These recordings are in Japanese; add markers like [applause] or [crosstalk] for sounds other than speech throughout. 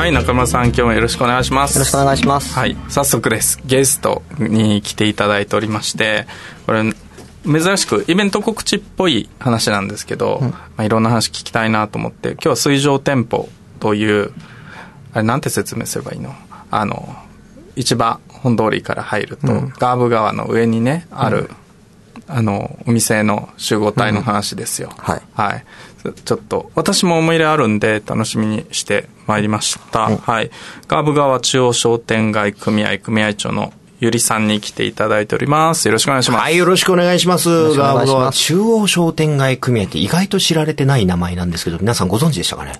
はい中村さん今日もよろしくお願いします。よろしくお願いします。はい早速です。ゲストに来ていただいておりましてこれ珍しくイベント告知っぽい話なんですけど、うん、まあ、いろんな話聞きたいなと思って今日は水上店舗というあれなんて説明すればいいの？あの市場本通りから入ると、うん、ガーブ川の上にねある、うん、あのお店の集合体の話ですよ、はい、はい、ちょっと私も思い入れあるんで楽しみにしてまいりました、はいガーブ川中央商店街組合組合長のゆりさんに来ていただいております。よろしくお願いします。はい、よろしくお願いします。ガーブ川中央商店街組合って意外と知られてない名前なんですけど、皆さんご存知でしたかね？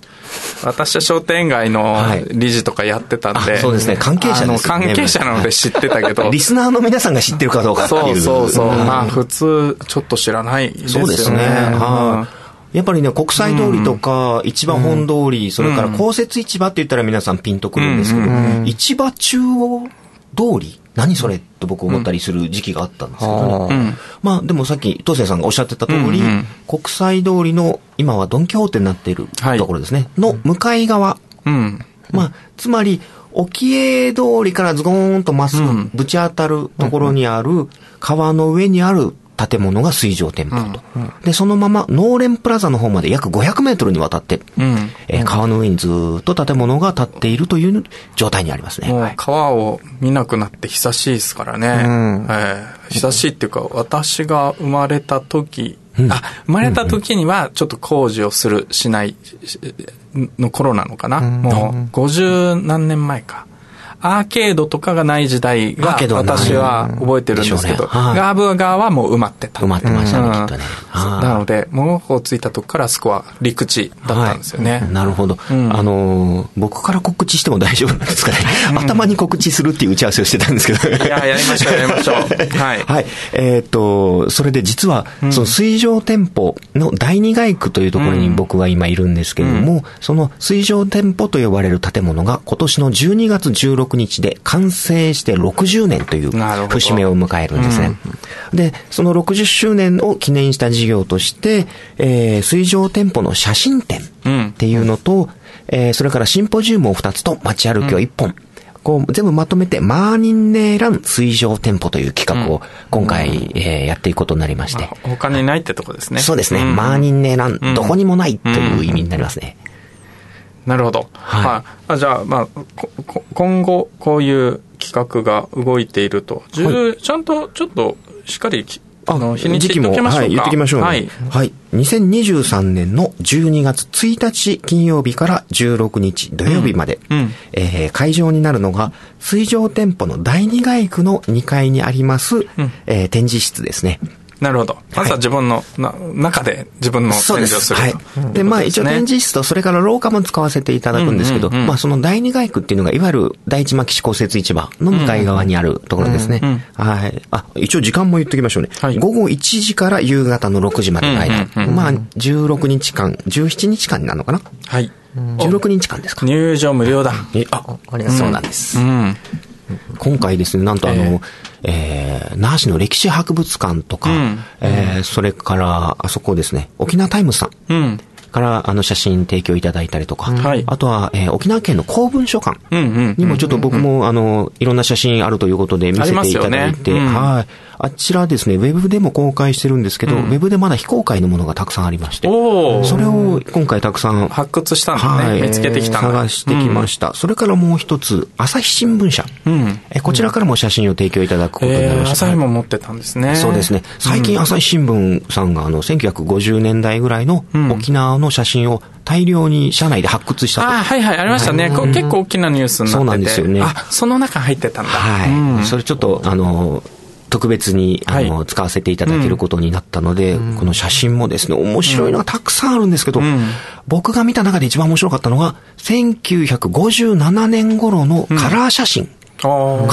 私は商店街の理事とかやってたんで、はい、そうですね、関係者ですね。関係者なので知ってたけど。[laughs] リスナーの皆さんが知ってるかどうかっていう。そうそうそう。まあ、普通、ちょっと知らないですよね。そうですね。はい、やっぱりね、国際通りとか、市場本通り、それから公設市場って言ったら皆さんピンとくるんですけど、市場中央通り何それって僕思ったりする時期があったんですけどね。うん、まあでもさっき東生さんがおっしゃってた通り、国際通りの今はドン・キホーテになっているところですね、はい、の向かい側。うん、まあつまり沖江通りからズゴーンとまっすぐぶち当たるところにある川の上にある建物が水上店舗と、うんうん、で、そのままノーレンプラザの方まで約500メートルにわたって、うん、えー、川の上にずっと建物が建っているという状態にありますね。もう川を見なくなって久しいですからね。うん、えー、久しいっていうか、私が生まれた時、うん、あ、生まれた時にはちょっと工事をする、しないの頃なのかな。もう50何年前か。アーケードとかがない時代が私は覚えてるんですけど、ガーブ側はもう埋まってた。埋まってましたね、きっとね。なので、物をついたとこからそこは陸地だったんですよね。なるほど。あの、僕から告知しても大丈夫なんですかね。[laughs] 頭に告知するっていう打ち合わせをしてたんですけど。いや、やりましょう、やりましょう。[laughs] はい。はい。えっと、それで実は、その水上店舗の第二街区というところに僕は今いるんですけれども、その水上店舗と呼ばれる建物が今年の12月16 16日で完成して60年という節目を迎えるんですね。うん、で、その60周年を記念した事業として、えー、水上店舗の写真展っていうのと、うん、えー、それからシンポジウムを2つと街歩きを1本、うんこう、全部まとめて、マーニンネーラン水上店舗という企画を今回、うん、えー、やっていくことになりまして。他にないってとこですね。そうですね。うん、マーニンネーラン、どこにもないという意味になりますね。なるほど。はい。あじゃあ、まあ、今後、こういう企画が動いていると、はい、ちゃんと、ちょっと、しっかり、あの、日にち言っておきましょうか。はい、言ってきましょう、ね、はい。はい。2023年の12月1日金曜日から16日土曜日まで、うんうん、えー、会場になるのが、水上店舗の第二街区の2階にあります、うん、えー、展示室ですね。なるほど。まずは自分の、な中で自分の展示をするはい。で、まあ一応展示室と、それから廊下も使わせていただくんですけど、まあその第二街区っていうのが、いわゆる第一牧志公設市場の向かい側にあるところですね。はい。あ、一応時間も言っておきましょうね。はい、午後1時から夕方の6時までの間。まあ16日間、17日間になるのかな？はい。16日間ですか？入場無料だ。あ、ありがとうそうなんです。うん今回ですね、なんとあの、えー、えー、那覇市の歴史博物館とか、うん、えー、それから、あそこですね、沖縄タイムズさん。うん。からあの写真提供いただいたりとか、はい、あとは、えー、沖縄県の公文書館にもちょっと僕もあのいろんな写真あるということで見せていただいて、ね。うん、はいあちらですね、ウェブでも公開してるんですけど、うん、ウェブでまだ非公開のものがたくさんありまして、それを今回たくさん発掘したんだね、はい、見つけてきた探してきました。うん、それからもう一つ、朝日新聞社、うん、え。こちらからも写真を提供いただくことになりました。えー、朝日も持ってたんですね。そうですね。最近朝日新聞さんがあの、1950年代ぐらいの沖縄の写真を大量に社内で発掘したと。あはいはい、ありましたね。はい、結構大きなニュースになってて。そうなんですよね。あ、その中入ってたんだ。はい。それちょっと、あの、特別に、あの、使わせていただけることになったので、この写真もですね、面白いのがたくさんあるんですけど、僕が見た中で一番面白かったのが、1957年頃のカラー写真。カ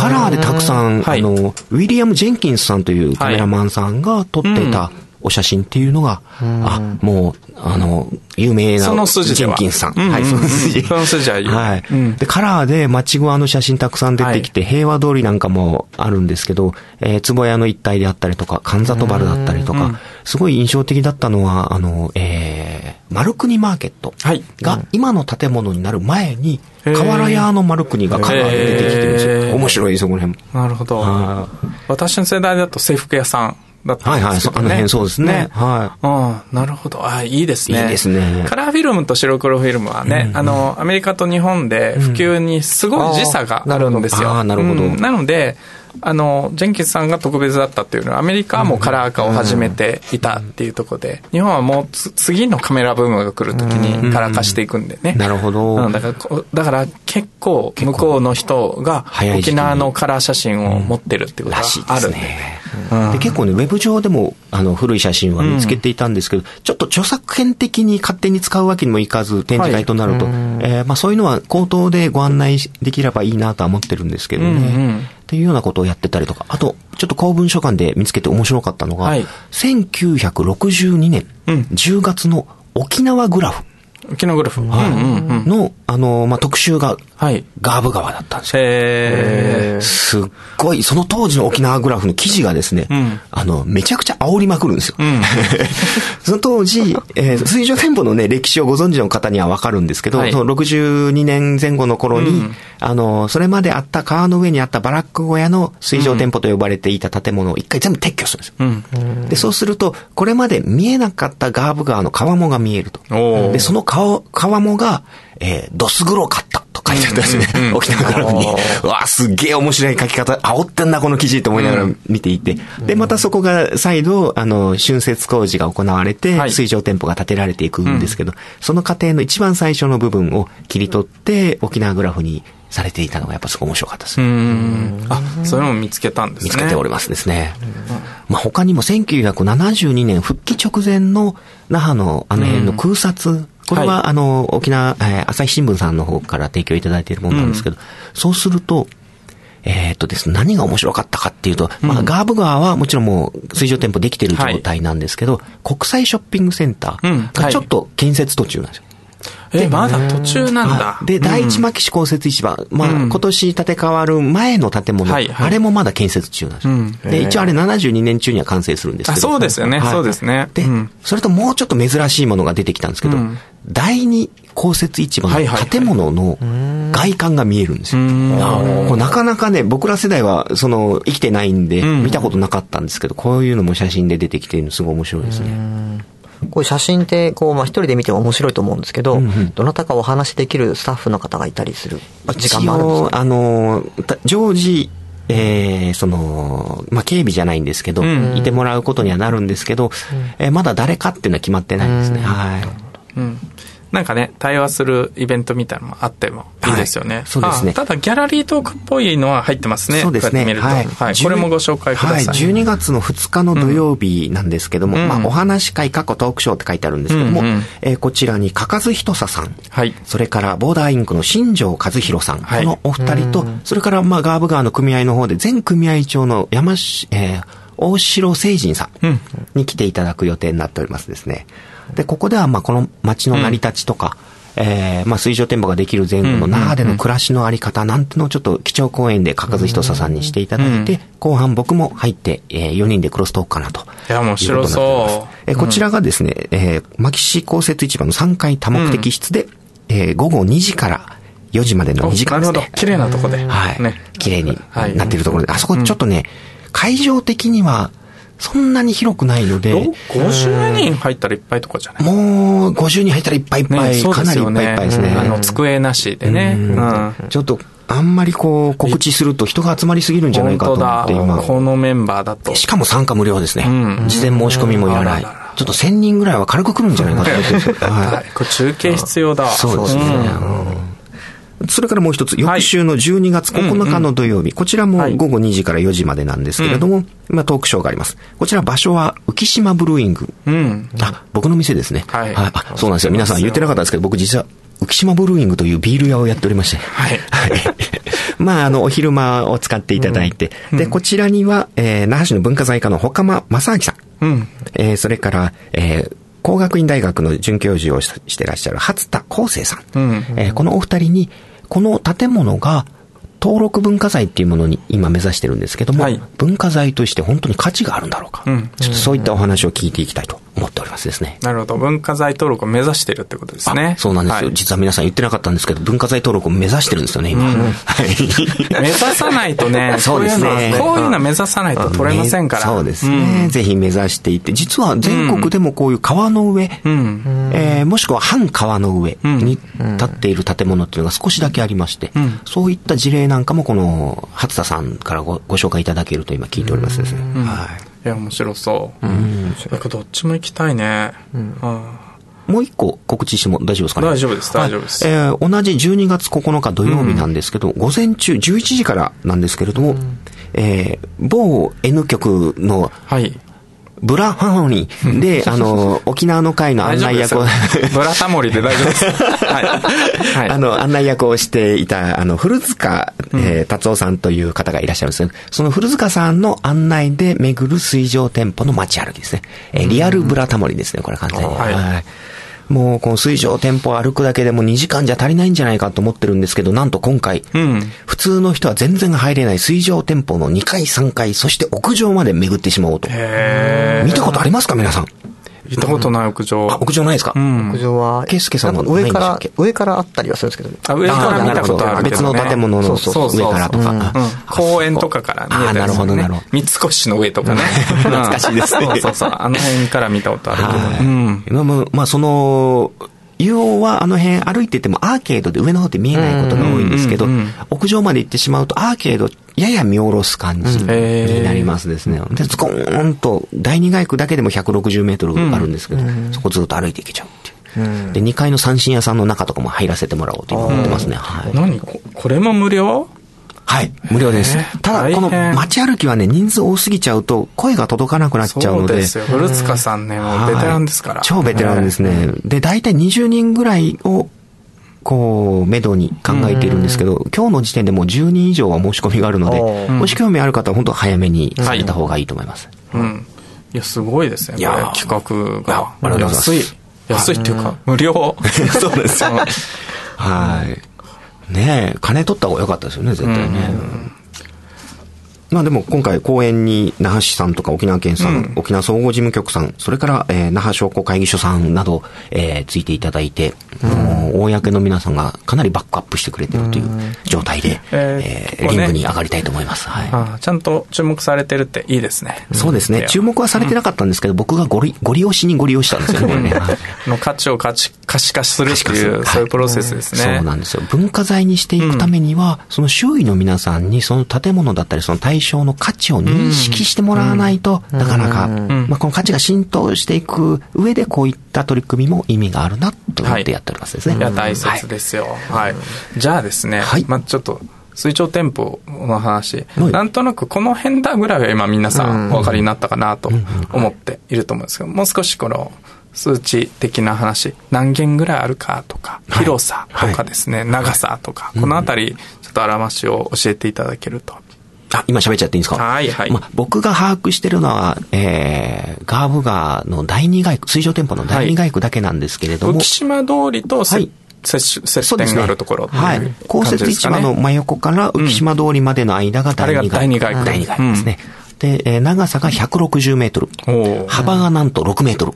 ラーでたくさん、あの、ウィリアム・ジェンキンスさんというカメラマンさんが撮ってたお写真っていうのが、あ、もう、あの、有名な、その筋ジェンキンスさん。はい、その筋。その筋ははい。で、カラーで町具の写真たくさん出てきて、平和通りなんかもあるんですけど、えー、坪屋の一帯であったりとか、神里原だったりとか、すごい印象的だったのは、あの、えー、丸国マーケットが、今の建物になる前に、瓦屋の丸国がカラーで出てきてるんですよ。面白いですよ、この辺も。なるほど。私の世代だと制服屋さん。だったんですけどね。はいはい、あの辺そうですね。ねはい。うん、なるほど。あ、いいですね。いいですね。カラーフィルムと白黒フィルムはね、うんあの、アメリカと日本で普及にすごい時差があるんですよ。ああ、なるほど。なので、あの、ジェンキンスさんが特別だったっていうのは、アメリカはもうカラー化を始めていたっていうところで、日本はもう次のカメラブームが来るときにカラー化していくんでね。なるほど。うん、だから、だから結構向こうの人が沖縄のカラー写真を持ってるっていうことがあるんでね。で結構ね、ウェブ上でもあの古い写真は見つけていたんですけど、ちょっと著作権的に勝手に使うわけにもいかず、展示会となると、はい、えー、まあ、そういうのは口頭でご案内できればいいなとは思ってるんですけどね。うんうん。っていうようなことをやってたりとか、あと、ちょっと公文書館で見つけて面白かったのが、はい、1962年10月の沖縄グラフ。沖縄グラフ。はい。の、あの、まあ、特集が、はい。ガーブ川だったんですよ。へすっごい、その当時の沖縄グラフの記事がですね、うん、あの、めちゃくちゃ煽りまくるんですよ。うん、[laughs] その当時、えー、水上店舗のね、歴史をご存知の方にはわかるんですけど、はい、その62年前後の頃に、うん、あの、それまであった川の上にあったバラック小屋の水上店舗と呼ばれていた建物を一回全部撤去するんですよ。で、そうすると、これまで見えなかったガーブ川の川面が見えると。で、その川、川面が、えー、ドス黒かったと書いてあったんですね。沖縄からに。うわ、すっげえ面白い書き方、煽ってんな、この記事と思いながら見ていて。で、またそこが再度、あの、春節工事が行われて、水上店舗が建てられていくんですけど、その過程の一番最初の部分を切り取って、沖縄グラフにされていたのがやっぱすごい面白かったです。あ、そういうのも見つけたんですね。見つけておりますですね。まあ他にも1972年復帰直前の那覇のあの辺の空撮これは、はい、あの、沖縄、えー、朝日新聞さんの方から提供いただいているものなんですけど、うん、そうすると、えー、っとですね、何が面白かったかっていうと、うん、まあ、ガーブ川はもちろんもう水上店舗できてる状態なんですけど、はい、国際ショッピングセンターがちょっと建設途中なんですよ。え、まだ途中なんだ。で、第一牧師公設市場、まあ、今年建て替わる前の建物、あれもまだ建設中なんですよ。で、一応あれ72年中には完成するんですけど。そうですよね、そうですね。で、それともうちょっと珍しいものが出てきたんですけど、第二公設市場の建物の外観が見えるんですよ。これなかなかね、僕ら世代はその生きてないんで見たことなかったんですけど、こういうのも写真で出てきてるのすごい面白いですね。こういう写真って、こう、まあ一人で見ても面白いと思うんですけど、うんうん、どなたかお話しできるスタッフの方がいたりする時間もあるんですか？あの、常時、えー、その、まあ、警備じゃないんですけど、うん、いてもらうことにはなるんですけど、うん、えー、まだ誰かっていうのは決まってないですね。はい。うんなんかね、対話するイベントみたいなのもあってもいいですよね。はい、そうですね。ただ、ギャラリートークっぽいのは入ってますね。そうですね。はい、はい。これもご紹介ください。はい、12月の2日の土曜日なんですけども、うん、まあ、お話会過去トークショーって書いてあるんですけども、うんうん、えー、こちらに、かかずひとささん。はい。それから、ボーダーインクの新庄和弘さん。はい、このお二人と、それから、まあ、ガーブ川の組合の方で、全組合長の山し、えー、大城聖人さんに来ていただく予定になっておりますですね。で、ここでは、まあ、この街の成り立ちとか、うんえー、まあ、水上店舗ができる前後の那覇での暮らしのあり方なんてのをちょっと基調講演でかかずひとささんにしていただいて、後半僕も入って、えー、4人でクロストークかなと。いや、面白そう。えー、こちらがですね、えー、牧師公設市場の3階多目的室で、うん、えー、午後2時から4時までの2時間ですね。なるほど。綺麗なとこで。はい。ね。綺麗になっているところで、あそこちょっとね、会場的には、そんなに広くないので。50人入ったらいっぱいとかじゃない？もう、50人入ったらいっぱいいっぱい、ね、かなりいっぱいいっぱいですね。あの、机なしでね。ちょっと、あんまりこう、告知すると人が集まりすぎるんじゃないかと思って今。このメンバーだと。しかも参加無料ですね。事前申し込みもいらない。ちょっと1000人ぐらいは軽く来るんじゃないかと思って。[laughs] はい。これ中継必要だ。そうですね。それからもう一つ、翌週の12月9日の土曜日、こちらも午後2時から4時までなんですけれども、まあ、トークショーがあります。こちら場所は浮島ブルーイング。うん。あ、僕の店ですね。はいあ、そうなんですよ。皆さん言ってなかったんですけど、僕実は浮島ブルーイングというビール屋をやっておりまして。はいはい。[laughs] まあ、あの、お昼間を使っていただいて、で、こちらには、えー、那覇市の文化財課のほかま正明さん。うん。えーそれから、えー工学院大学の准教授をししてらっしゃる初田康生さん。うんえーこのお二人に、この建物が登録文化財っていうものに今目指してるんですけども、はい。文化財として本当に価値があるんだろうか。うん。ちょっとそういったお話を聞いていきたいと思っておりますですね。なるほど。文化財登録を目指してるってことですね。あそうなんですよ、はい実は皆さん言ってなかったんですけど、文化財登録を目指してるんですよね、今。はい。[laughs] 目指さないとね、[laughs] そうですねこういうの目指さないと取れませんから。そうですね、ぜひ目指していって、実は全国でもこういう川の上、うん。えーもしくは半川の上に立っている建物っていうのが少しだけありまして、んそういった事例なんかもこの初田さんからごご紹介いただけると今聞いておりますですね。はいや、面白そう。なんかどっちも行きたいね。あい。もう一個告知しても大丈夫ですかね？大丈夫です大丈夫ですはいえー同じ12月9日土曜日なんですけど、午前中11時からなんですけれども、えー某 N 局のはい。ブラハーモニーで、あの、沖縄の会の案内役を、ブラタモリで大丈夫です。はい。はい。あの、案内役をしていた、あの、古塚、えー達夫さんという方がいらっしゃるんですね。その古塚さんの案内で巡る水上店舗の街歩きですね。えーリアルブラタモリですね、これ完全に。はいはいもう、この水上店舗を歩くだけでも2時間じゃ足りないんじゃないかと思ってるんですけど、なんと今回、うん。普通の人は全然入れない水上店舗の2階、3階、そして屋上まで巡ってしまおうと。へ見たことありますか、皆さん？行ったことない屋上。あ、屋上ないですか？うん屋。上は、圭介さんもなんか上から上からあったりはするんですけど、あ、上から見たことあるけど、ね。別の建物のそうそうそう上からとかうんあ公園とかから見えたりする、ね。あなるほどなるほど三越の上とかね。[laughs] 懐かしいですねそうそうそう。あの辺から見たことあるけど。はいうん。まあまあ、まあ、その、要はあの辺歩いててもアーケードで上の方って見えないことが多いんですけどうんうんうん、屋上まで行ってしまうとアーケードやや見下ろす感じになりますですね。で、ズコーンと第二街区だけでも160メートルあるんですけど、そこずっと歩いていけちゃうっていう。で、2階の三振屋さんの中とかも入らせてもらおうと今思ってますね。はい。何？ここれも無料？はい、無料ですえー。ただ、この街歩きはね、人数多すぎちゃうと声が届かなくなっちゃうので。そうですよ。古塚さんね、もうベテランですから。はい超ベテランですね。で、大体20人ぐらいを、こう、めどに考えているんですけど、今日の時点でもう10人以上は申し込みがあるので、もし興味ある方は本当早めにされた方がいいと思います。うん。いや、すごいですね。いや企画が。ありがとうございます安い。安いっていうか、無料。[laughs] そうですよ。はい。ねえ、金取った方が良かったですよね、絶対ね。まあでも今回公演に那覇市さんとか沖縄県さん、沖縄総合事務局さん、それから、えー那覇商工会議所さんなど、えーついていただいて、もう公の皆さんがかなりバックアップしてくれてるという状態で、ええーリングに上がりたいと思います。はい。ちゃんと注目されてるっていいですね。そうですね。注目はされてなかったんですけど、僕がごり、ご利用しにご利用したんですよね、[laughs] これね。はいの価値を価値可視化するっていう、そういうプロセスですね。そうなんですよ。文化財にしていくためには、その周囲の皆さんにその建物だったりその対象の価値を認識してもらわないと、なかなか、まあ、この価値が浸透していく上でこういった取り組みも意味があるなと思ってやっておりますですね。いや、大切ですよ。はい。じゃあですね、はい。まあちょっと、水上店舗の話、はい。なんとなくこの辺だぐらいは今皆さんお分かりになったかなと思っていると思うんですけど、もう少しこの数値的な話、何件ぐらいあるかとか、はい。広さとかですね、長さとか、このあたり、ちょっとあらましを教えていただけると。あ、今喋っちゃっていいんですか？はいはい。まあ、僕が把握してるのは、えー、ガーブ川の第二街区、水上店舗の第二街区だけなんですけれども、浮島通りとせ、はい。接接点があるところっていうはい。公設市場の真横から浮島通りまでの間が第二あれが第二街区。第二街区ですね。で、えー長さが160メートル。幅がなんと6メートル。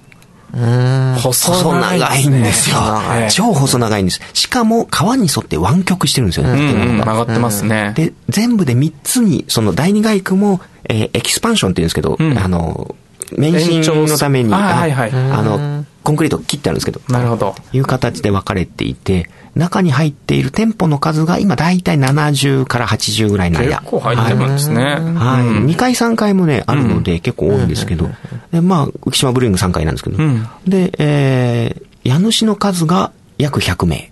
細細長いんですよええ。超細長いんです。しかも川に沿って湾曲してるんですよね。うん曲がってますね。で、全部で3つに、その第二街区も、えーエキスパンションって言うんですけど、んあの、免震のために、あの、コンクリート切ってあるんですけど、なるほど。いう形で分かれていて、中に入っている店舗の数が今大体70から80ぐらいの間。結構入ってるんですね。はい。うん2階3階もね、あるので結構多いんですけど、で、まあ、浮島ブルーイング3階なんですけど、うんで、えー、家主の数が約100名。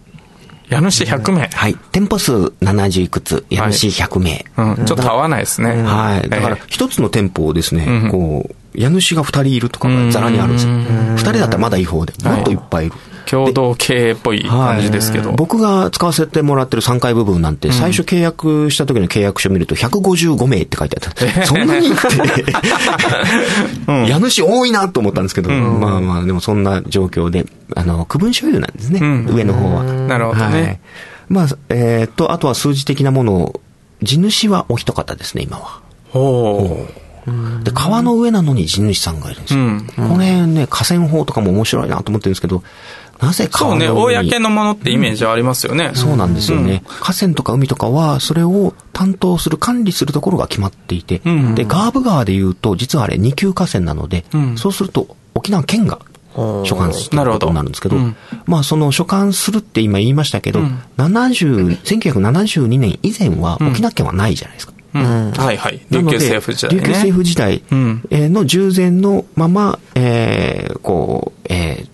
家主100名。はい。店舗数70いくつ、家主100名。うん、ちょっと合わないですね。はい。だからえ、一つの店舗をですね、うんこう、家主が二人いるとかがざらにあるんですよ。二人だったらまだいい方で、もっといっぱいいる。え共同経営っぽい感じですけど。僕が使わせてもらってる3階部分なんて、最初契約した時の契約書見ると155名って書いてあった。そんなにって、家主多いなと思ったんですけど、まあまあ、でもそんな状況で、あの、区分所有なんですね、ん。上の方は。なるほどね。はい。まあ、えーっと、あとは数字的なものを、地主はお一方ですね、今は。ほで、川の上なのに地主さんがいるんですよ。うんこれね、河川法とかも面白いなと思ってるんですけど、なぜう。そうね、公のものってイメージありますよね。そうなんですよね。河川とか海とかは、それを担当する、管理するところが決まっていて、うんで、ガーブ川で言うと、実はあれ二級河川なので、うんそうすると、沖縄県が所管することになるんですけど、うんまあ、その所管するって今言いましたけど、うん70、1972年以前は沖縄県はないじゃないですか。うんはいはい。琉球政府時代ね。琉球政府時代の従前のまま、えーこう、えー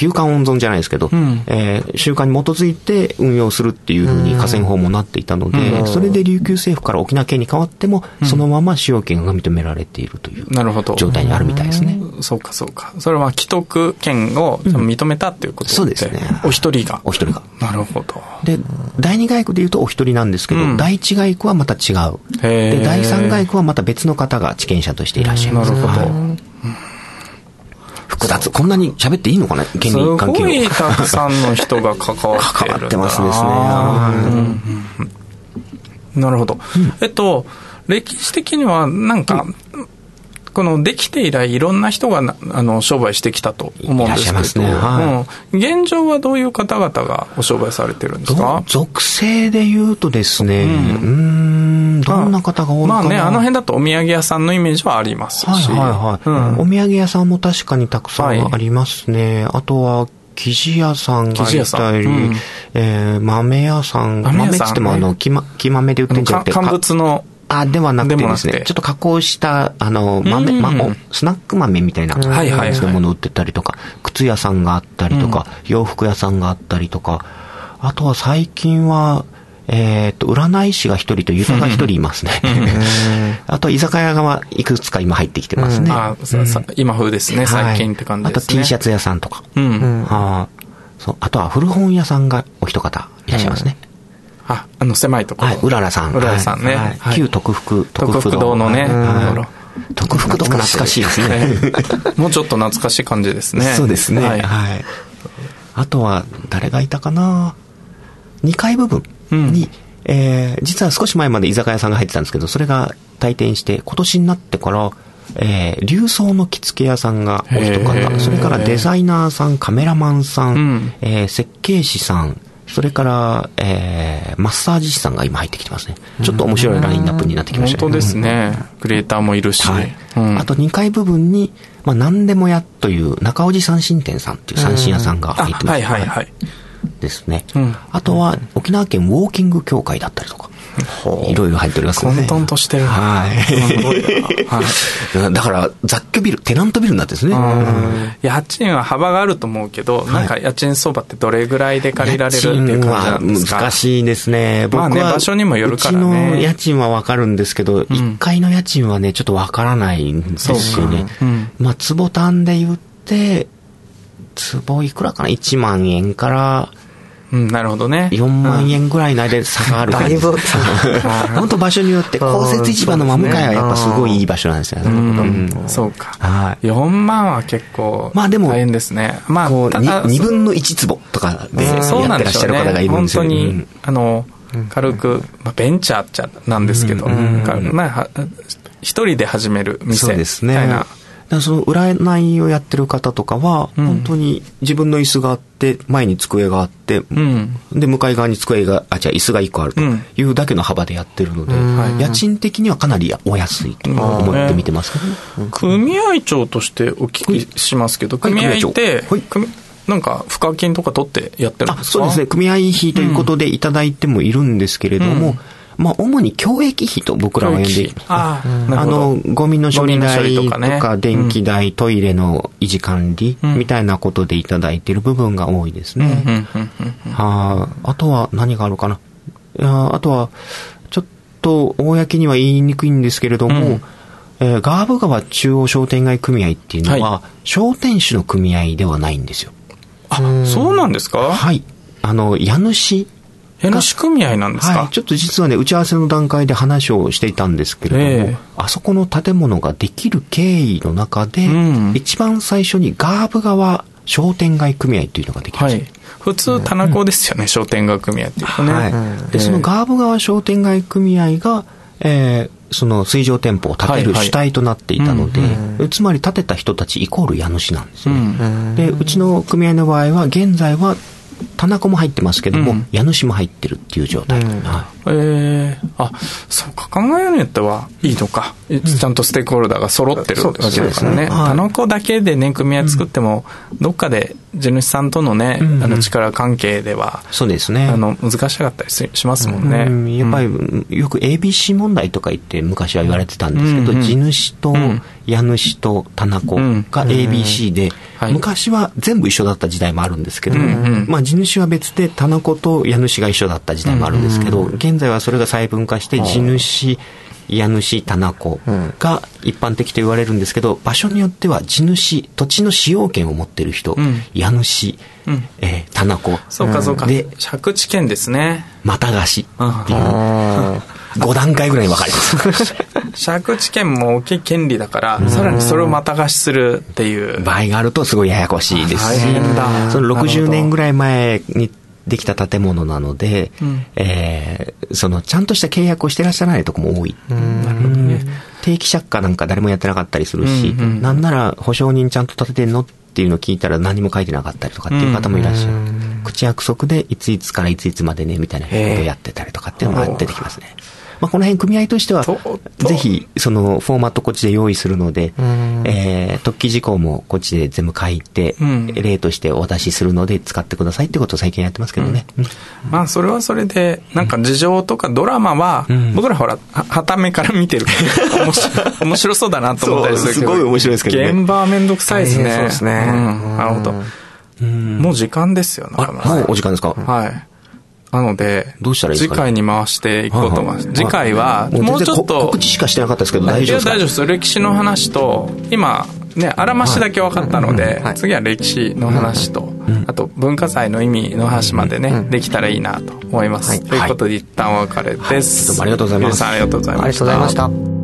休館温存じゃないですけど、うんえー習慣に基づいて運用するっていうふうに河川法もなっていたので、うんそれで琉球政府から沖縄県に変わっても、そのまま使用権が認められているというなるほど。状態にあるみたいですね。そうかそうか。それは既得権を認めたっていうことで、そうですねお一人が。お一人が。なるほど。で、第二外区で言うとお一人なんですけど、うん第一外区はまた違う。で、第三外区はまた別の方が地権者としていらっしゃいます。なるほどはい複雑。こんなに喋っていいのかな？権す利関係を。ごいたくさんの人が関わってるんだな。関わってますですね。はい。なるほど。えっと、歴史的にはなんか、このできて以来いろんな人がなあの商売してきたと思うんですけど、ね。はうん。現状はどういう方々がお商売されてるんですか？ど属性で言うとですね、うーん、どんな方が多いかな。まあね、あの辺だとお土産屋さんのイメージはありますし。はいはいはい、うん。お土産屋さんも確かにたくさはいんありますね。あとは、生地屋さんがい生地屋さたり、ん。うん。えー豆屋さん、豆っつってもあの、木ま木豆で売ってんじゃなくて、か乾物の、あ、ではなくてですね、ちょっと加工した、あの、豆、うん。ま、おスナック豆みたいなはいはいはい。感じのものを売ってたりとか、靴屋さんがあったりとか、洋服屋さんがあったりとか、あとは最近は、えっ、と、占い師が一人とユタが一人いますね。[laughs] あと、居酒屋がいくつか今入ってきてますね。あささ今風ですね、最近って感じですね。はいあと T シャツ屋さんとか。うん。あーそうあとは古本屋さんがお一方いらっしゃいますね。あ、あの狭いところ。はい、うららさん。うららさんね。旧徳福、徳福堂のね、徳福堂も懐かしいですね。[laughs] もうちょっと懐かしい感じですね。そうですね。ははいい。あとは、誰がいたかな？2階部分に、えー実は少し前まで居酒屋さんが入ってたんですけど、それが退店して、今年になってから、えー、流装の着付け屋さんがお一方、それからデザイナーさん、カメラマンさん、うん。えー設計士さん、それから、えーマッサージ師さんが今入ってきてますね。ちょっと面白いラインナップになってきました本当ですね。クリエイターもいるし。はい。うん。あと2階部分に、まあ、何でもやという中尾路三神店さんっていう三神屋さんがあ、入ってます、はいはい。はい。ですね、うん。あとは沖縄県ウォーキング協会だったりとか、いろいろ入っておりますね。混沌としてる。な。はい。[laughs] だから、雑居ビル、テナントビルになってるんですね。家賃は幅があると思うけど、なんか家賃相場ってどれぐらいで借りられるっていう感じなはんですか？難しいですね。僕まあは、ね場所にもよるからね。うちの家賃はわかるんですけど、1階の家賃はね、ちょっとわからないんですよね。まあ、坪単で言って、坪いくらかな ?1 万円からうん、なるほどね。4万円ぐらいの間で差がある感じだいぶ [laughs] 本当場所によって、公設市場の真向かいはやっぱすごいいい場所なんですよね。うんそうか。はい。4万は結構まあでも大変ですね。まあ、こう、ただ2分の1坪とかでやそうなんってらっしゃる。方がいるんですよ本当に、うんあの、軽く、まあ、ベンチャーっちゃなんですけど、一人で始める店そうですね。みたいな。その占いをやってる方とかは、うん。本当に自分の椅子があって、前に机があって、うん。で、向かい側に机が、あ、じゃあ椅子が1個あるとうん。いうだけの幅でやってるので、はい家賃的にはかなりお安いと思って見てますけどね。組合長としてお聞きしますけど、はい。組合って、はい。組なんか、賦課金とか取ってやってるんあですか？そうですね。組合費ということでいただいてもいるんですけれども、まあ、主に教育費と僕らは呼んでい。ああ、なあるほど。の、ゴミの処理代とか、電気代、トイレの維持管理、うん。みたいなことでいただいている部分が多いですね。うん。うん。うん。うん。はあ、あとは何があるかな。あとは、ちょっと公には言いにくいんですけれども、うん。えーガーブ川中央商店街組合っていうのは、は商店主の組合ではないんですよ。あ、そうなんですか？はい。あの、家主家主組合なんですか、はい、ちょっと実はね、打ち合わせの段階で話をしていたんですけれども、ええあそこの建物ができる経緯の中で、うん一番最初にガーブ川商店街組合というのができました。はい。普通、田中ですよね、商店街組合っていうとね。はい。で、そのガーブ川商店街組合が、えーその水上店舗を建てる主体となっていたので、うんつまり建てた人たちイコール家主なんですうね。ん。で、うちの組合の場合は、現在は、棚子も入ってますけども、うん。家主も入ってるっていう状態。はい。ええあ、そうか、考えようによってはいいのか。ちゃんとステークホルダーが揃ってるわけですからね。ね。はい。田中だけでね、組合作っても、どっかで地主さんとのね、うん。あの力関係では、そうですね。あの、難しかったりししますもんね。うん。やっぱり、よく ABC 問題とか言って昔は言われてたんですけど、うんうん。地主とうん。家主と棚子が ABC で、はい。昔は全部一緒だった時代もあるんですけど、うんうん。まあ地主は別で棚子と家主が一緒だった時代もあるんですけど、現在はそれが細分化して地主、家主、棚子が一般的と言われるんですけど、場所によっては地主、土地の使用権を持ってる人、うん。家主、うん。えー棚子、そうか、そうか。で、借地権ですね。また貸しっていう、[laughs] あ5段階ぐらいに分かれます。[laughs] 借地権も大きい権利だから、さらにそれをまた貸しするっていう。場合があるとすごいややこしいですし大変だその60なるほど年ぐらい前にできた建物なので、うんえーそのちゃんとした契約をしてらっしゃらないとこも多い。なるほどね。定期借家なんか誰もやってなかったりするし、うんうんなんなら保証人ちゃんと立ててんのっていうのを聞いたら何も書いてなかったりとかっていう方もいらっしゃる。口約束でいついつからいついつまでねみたいなことをやってたりとかっていうのが出てきますね。まあ、この辺組合としてはぜひそのフォーマットこっちで用意するので、ん。えー特記事項もこっちで全部書いて、うん。例としてお渡しするので使ってくださいってことを最近やってますけどね。うん。まあそれはそれで、なんか事情とかドラマはうん、僕らほら、ははためから見てる面白い面白そうだなと思ったりするけど。[laughs] すごい面白いですけどね。現場はめんどくさいですね。そうですね。うん。なるほど。うん。もう時間ですよ、あ中村さん。もうお時間ですか、はい。なので、どうしたらいいですかね？次回に回していこうと思います。次回は、いもうちょっと、告知しかしてなかったですけど大丈夫ですか？大丈夫です。歴史の話と、今、ね、あらましだけ分かったので、はい。次は歴史の話と、あと文化財の意味の話までね、できたらいいなと思います。はい。ということで一旦お別れです。はい。どうもありがとうございます。皆さんありがとうございました。ありがとうございました。